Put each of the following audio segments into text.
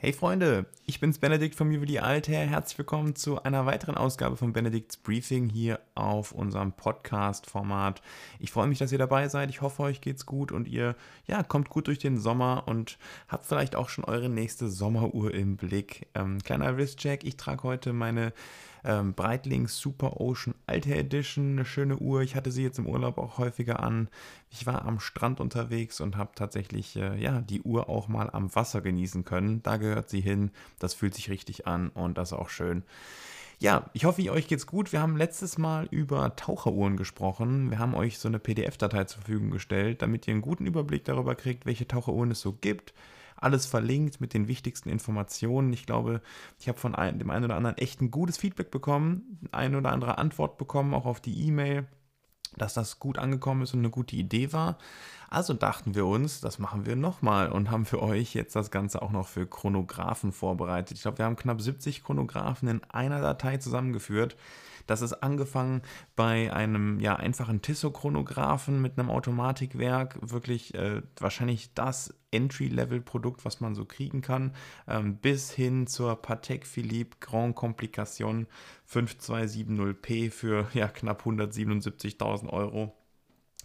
Hey Freunde, ich bin's Benedikt vom Juwelier Altair. Herzlich willkommen zu einer weiteren Ausgabe von Benedikts Briefing hier auf unserem Podcast-Format. Ich freue mich, dass ihr dabei seid. Ich hoffe, euch geht's gut und ihr ja, kommt gut durch den Sommer und habt vielleicht auch schon eure nächste Sommeruhr im Blick. Ähm, kleiner Wristcheck, ich trage heute meine ähm, Breitling Super Ocean Altair Edition, eine schöne Uhr. Ich hatte sie jetzt im Urlaub auch häufiger an. Ich war am Strand unterwegs und habe tatsächlich äh, ja, die Uhr auch mal am Wasser genießen können. Da gehört sie hin. Das fühlt sich richtig an und das ist auch schön. Ja, ich hoffe, euch geht's gut. Wir haben letztes Mal über Taucheruhren gesprochen. Wir haben euch so eine PDF-Datei zur Verfügung gestellt, damit ihr einen guten Überblick darüber kriegt, welche Taucheruhren es so gibt alles verlinkt mit den wichtigsten Informationen. Ich glaube, ich habe von dem einen oder anderen echt ein gutes Feedback bekommen, eine oder andere Antwort bekommen, auch auf die E-Mail, dass das gut angekommen ist und eine gute Idee war. Also dachten wir uns, das machen wir nochmal und haben für euch jetzt das Ganze auch noch für Chronographen vorbereitet. Ich glaube, wir haben knapp 70 Chronographen in einer Datei zusammengeführt. Das ist angefangen bei einem ja, einfachen Tissot-Chronographen mit einem Automatikwerk, wirklich äh, wahrscheinlich das Entry-Level-Produkt, was man so kriegen kann, ähm, bis hin zur Patek Philippe Grand Complication 5270p für ja, knapp 177.000 Euro.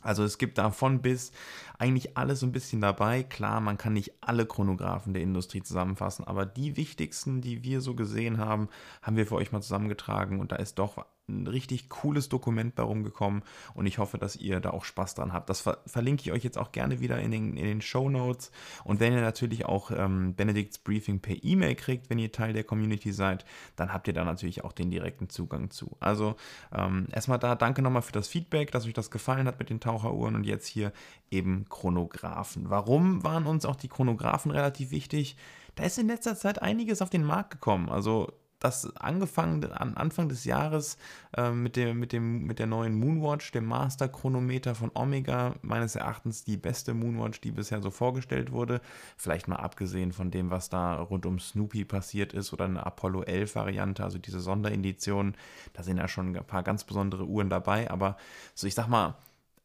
Also es gibt davon bis eigentlich alles so ein bisschen dabei. Klar, man kann nicht alle Chronographen der Industrie zusammenfassen, aber die wichtigsten, die wir so gesehen haben, haben wir für euch mal zusammengetragen und da ist doch ein richtig cooles Dokument bei rumgekommen und ich hoffe, dass ihr da auch Spaß dran habt. Das ver verlinke ich euch jetzt auch gerne wieder in den, in den Show Notes und wenn ihr natürlich auch ähm, Benedikts Briefing per E-Mail kriegt, wenn ihr Teil der Community seid, dann habt ihr da natürlich auch den direkten Zugang zu. Also ähm, erstmal da, danke nochmal für das Feedback, dass euch das gefallen hat mit den Taucheruhren und jetzt hier eben Chronographen. Warum waren uns auch die Chronographen relativ wichtig? Da ist in letzter Zeit einiges auf den Markt gekommen. Also das angefangen an Anfang des Jahres äh, mit, dem, mit, dem, mit der neuen Moonwatch, dem Master Chronometer von Omega, meines Erachtens die beste Moonwatch, die bisher so vorgestellt wurde. Vielleicht mal abgesehen von dem, was da rund um Snoopy passiert ist oder eine Apollo 11 Variante, also diese Sonderedition. Da sind ja schon ein paar ganz besondere Uhren dabei, aber so ich sag mal,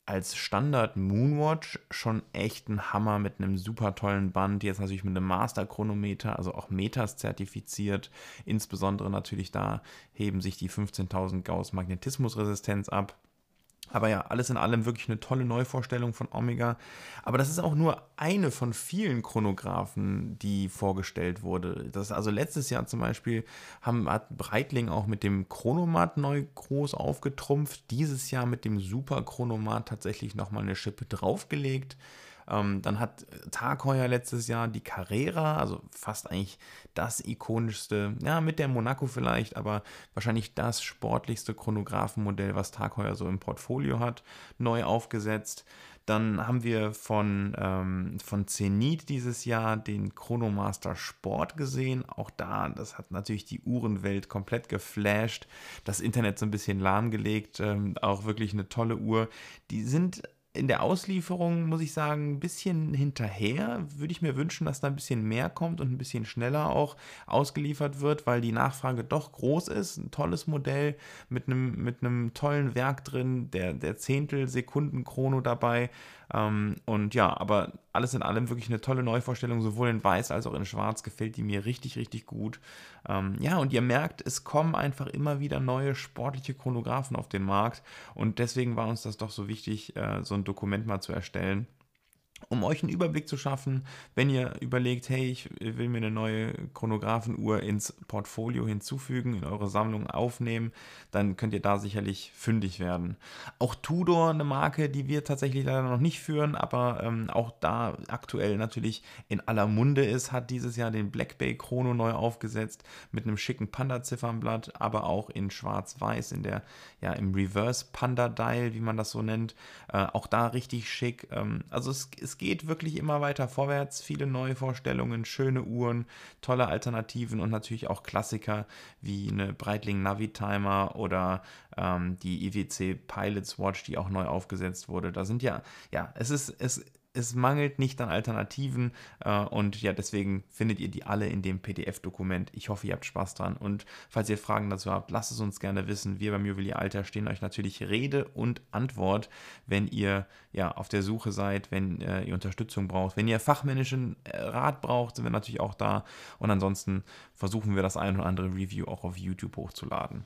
als Standard Moonwatch schon echt ein Hammer mit einem super tollen Band. Jetzt natürlich mit einem Master-Chronometer, also auch Metas zertifiziert. Insbesondere natürlich da heben sich die 15.000 Gauss Magnetismusresistenz ab. Aber ja, alles in allem wirklich eine tolle Neuvorstellung von Omega. Aber das ist auch nur eine von vielen Chronographen, die vorgestellt wurde. Das also letztes Jahr zum Beispiel haben, hat Breitling auch mit dem Chronomat neu groß aufgetrumpft. Dieses Jahr mit dem Super Chronomat tatsächlich nochmal eine Schippe draufgelegt. Ähm, dann hat Tag heuer letztes Jahr die Carrera, also fast eigentlich das ikonischste, ja, mit der Monaco vielleicht, aber wahrscheinlich das sportlichste Chronographenmodell, was Tag heuer so im Portfolio hat, neu aufgesetzt. Dann haben wir von, ähm, von Zenit dieses Jahr den Chronomaster Sport gesehen. Auch da, das hat natürlich die Uhrenwelt komplett geflasht, das Internet so ein bisschen lahmgelegt. Ähm, auch wirklich eine tolle Uhr. Die sind in der Auslieferung, muss ich sagen, ein bisschen hinterher. Würde ich mir wünschen, dass da ein bisschen mehr kommt und ein bisschen schneller auch ausgeliefert wird, weil die Nachfrage doch groß ist. Ein tolles Modell mit einem, mit einem tollen Werk drin, der, der Zehntel-Sekunden-Chrono dabei. Ähm, und ja, aber alles in allem wirklich eine tolle Neuvorstellung, sowohl in Weiß als auch in Schwarz gefällt die mir richtig, richtig gut. Ähm, ja, und ihr merkt, es kommen einfach immer wieder neue sportliche Chronographen auf den Markt und deswegen war uns das doch so wichtig, äh, so ein Dokument mal zu erstellen um euch einen Überblick zu schaffen, wenn ihr überlegt, hey, ich will mir eine neue Chronographenuhr ins Portfolio hinzufügen, in eure Sammlung aufnehmen, dann könnt ihr da sicherlich fündig werden. Auch Tudor, eine Marke, die wir tatsächlich leider noch nicht führen, aber ähm, auch da aktuell natürlich in aller Munde ist, hat dieses Jahr den Black Bay Chrono neu aufgesetzt mit einem schicken Panda-Ziffernblatt, aber auch in Schwarz-Weiß, in der, ja, im Reverse Panda Dial, wie man das so nennt. Äh, auch da richtig schick. Ähm, also es, es geht wirklich immer weiter vorwärts. Viele neue Vorstellungen, schöne Uhren, tolle Alternativen und natürlich auch Klassiker wie eine Breitling Navitimer oder ähm, die IWC Pilots Watch, die auch neu aufgesetzt wurde. Da sind ja, ja, es ist, es es mangelt nicht an Alternativen äh, und ja, deswegen findet ihr die alle in dem PDF-Dokument. Ich hoffe, ihr habt Spaß dran und falls ihr Fragen dazu habt, lasst es uns gerne wissen. Wir beim Juwelier Alter stehen euch natürlich Rede und Antwort, wenn ihr ja auf der Suche seid, wenn äh, ihr Unterstützung braucht, wenn ihr fachmännischen äh, Rat braucht, sind wir natürlich auch da und ansonsten versuchen wir das ein oder andere Review auch auf YouTube hochzuladen.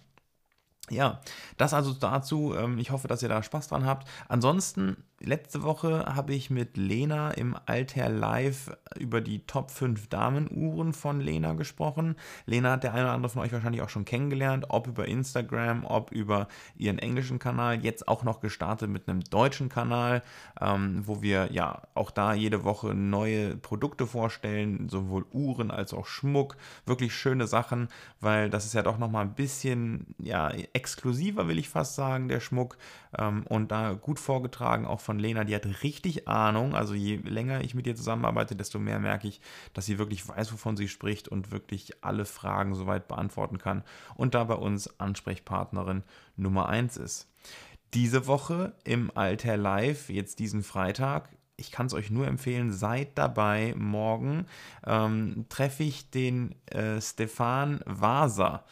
Ja, das also dazu. Ähm, ich hoffe, dass ihr da Spaß dran habt. Ansonsten Letzte Woche habe ich mit Lena im Alter Live über die Top 5 Damenuhren von Lena gesprochen. Lena hat der eine oder andere von euch wahrscheinlich auch schon kennengelernt, ob über Instagram, ob über ihren englischen Kanal. Jetzt auch noch gestartet mit einem deutschen Kanal, ähm, wo wir ja auch da jede Woche neue Produkte vorstellen, sowohl Uhren als auch Schmuck. Wirklich schöne Sachen, weil das ist ja doch nochmal ein bisschen ja, exklusiver, will ich fast sagen, der Schmuck. Ähm, und da gut vorgetragen, auch von von Lena, die hat richtig Ahnung. Also je länger ich mit ihr zusammenarbeite, desto mehr merke ich, dass sie wirklich weiß, wovon sie spricht und wirklich alle Fragen soweit beantworten kann und da bei uns Ansprechpartnerin Nummer 1 ist. Diese Woche im Alter Live, jetzt diesen Freitag, ich kann es euch nur empfehlen, seid dabei. Morgen ähm, treffe ich den äh, Stefan Waser.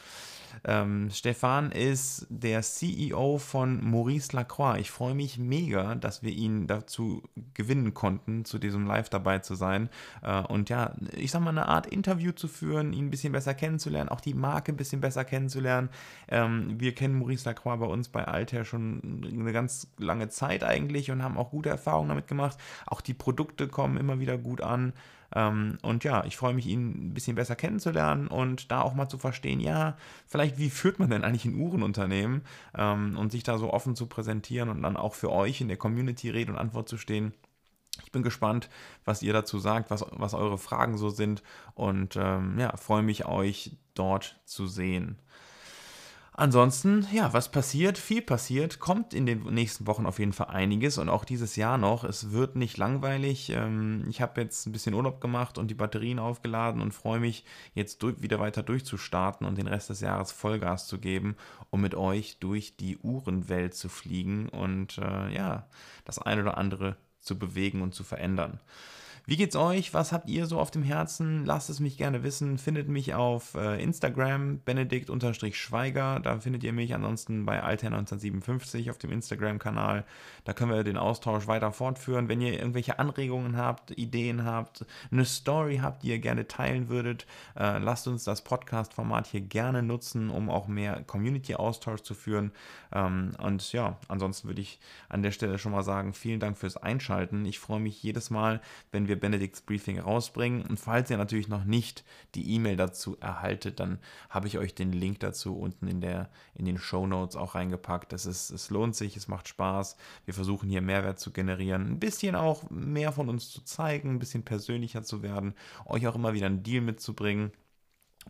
Ähm, Stefan ist der CEO von Maurice Lacroix. Ich freue mich mega, dass wir ihn dazu gewinnen konnten, zu diesem Live dabei zu sein. Äh, und ja, ich sag mal, eine Art Interview zu führen, ihn ein bisschen besser kennenzulernen, auch die Marke ein bisschen besser kennenzulernen. Ähm, wir kennen Maurice Lacroix bei uns bei Alter schon eine ganz lange Zeit eigentlich und haben auch gute Erfahrungen damit gemacht. Auch die Produkte kommen immer wieder gut an. Ähm, und ja, ich freue mich, ihn ein bisschen besser kennenzulernen und da auch mal zu verstehen, ja, vielleicht wie führt man denn eigentlich ein Uhrenunternehmen ähm, und sich da so offen zu präsentieren und dann auch für euch in der Community Rede und Antwort zu stehen. Ich bin gespannt, was ihr dazu sagt, was, was eure Fragen so sind und ähm, ja, freue mich, euch dort zu sehen. Ansonsten, ja, was passiert? Viel passiert. Kommt in den nächsten Wochen auf jeden Fall einiges und auch dieses Jahr noch. Es wird nicht langweilig. Ähm, ich habe jetzt ein bisschen Urlaub gemacht und die Batterien aufgeladen und freue mich, jetzt wieder weiter durchzustarten und den Rest des Jahres Vollgas zu geben, um mit euch durch die Uhrenwelt zu fliegen und äh, ja, das eine oder andere zu bewegen und zu verändern. Wie geht's euch? Was habt ihr so auf dem Herzen? Lasst es mich gerne wissen. Findet mich auf äh, Instagram, Benedikt-Schweiger. Da findet ihr mich ansonsten bei Alter1957 auf dem Instagram-Kanal. Da können wir den Austausch weiter fortführen. Wenn ihr irgendwelche Anregungen habt, Ideen habt, eine Story habt, die ihr gerne teilen würdet, äh, lasst uns das Podcast-Format hier gerne nutzen, um auch mehr Community-Austausch zu führen. Ähm, und ja, ansonsten würde ich an der Stelle schon mal sagen, vielen Dank fürs Einschalten. Ich freue mich jedes Mal, wenn wir Benedikts Briefing rausbringen. Und falls ihr natürlich noch nicht die E-Mail dazu erhaltet, dann habe ich euch den Link dazu unten in, der, in den Show Notes auch reingepackt. Das ist, es lohnt sich, es macht Spaß. Wir versuchen hier Mehrwert zu generieren, ein bisschen auch mehr von uns zu zeigen, ein bisschen persönlicher zu werden, euch auch immer wieder einen Deal mitzubringen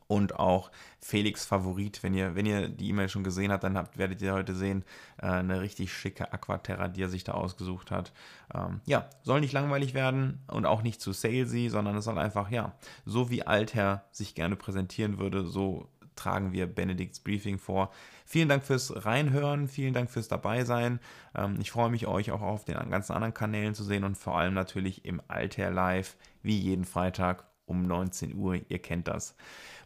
und auch Felix Favorit. Wenn ihr, wenn ihr die E-Mail schon gesehen habt, dann habt, werdet ihr heute sehen, äh, eine richtig schicke Aquaterra, die er sich da ausgesucht hat. Ähm, ja, soll nicht langweilig werden und auch nicht zu salesy, sondern es soll einfach, ja, so wie Altherr sich gerne präsentieren würde, so tragen wir Benedikts Briefing vor. Vielen Dank fürs Reinhören, vielen Dank fürs Dabeisein. Ähm, ich freue mich, euch auch auf den ganzen anderen Kanälen zu sehen und vor allem natürlich im Alter Live, wie jeden Freitag um 19 Uhr. Ihr kennt das.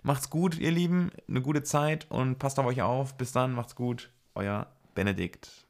Macht's gut, ihr Lieben, eine gute Zeit und passt auf euch auf. Bis dann, macht's gut. Euer Benedikt.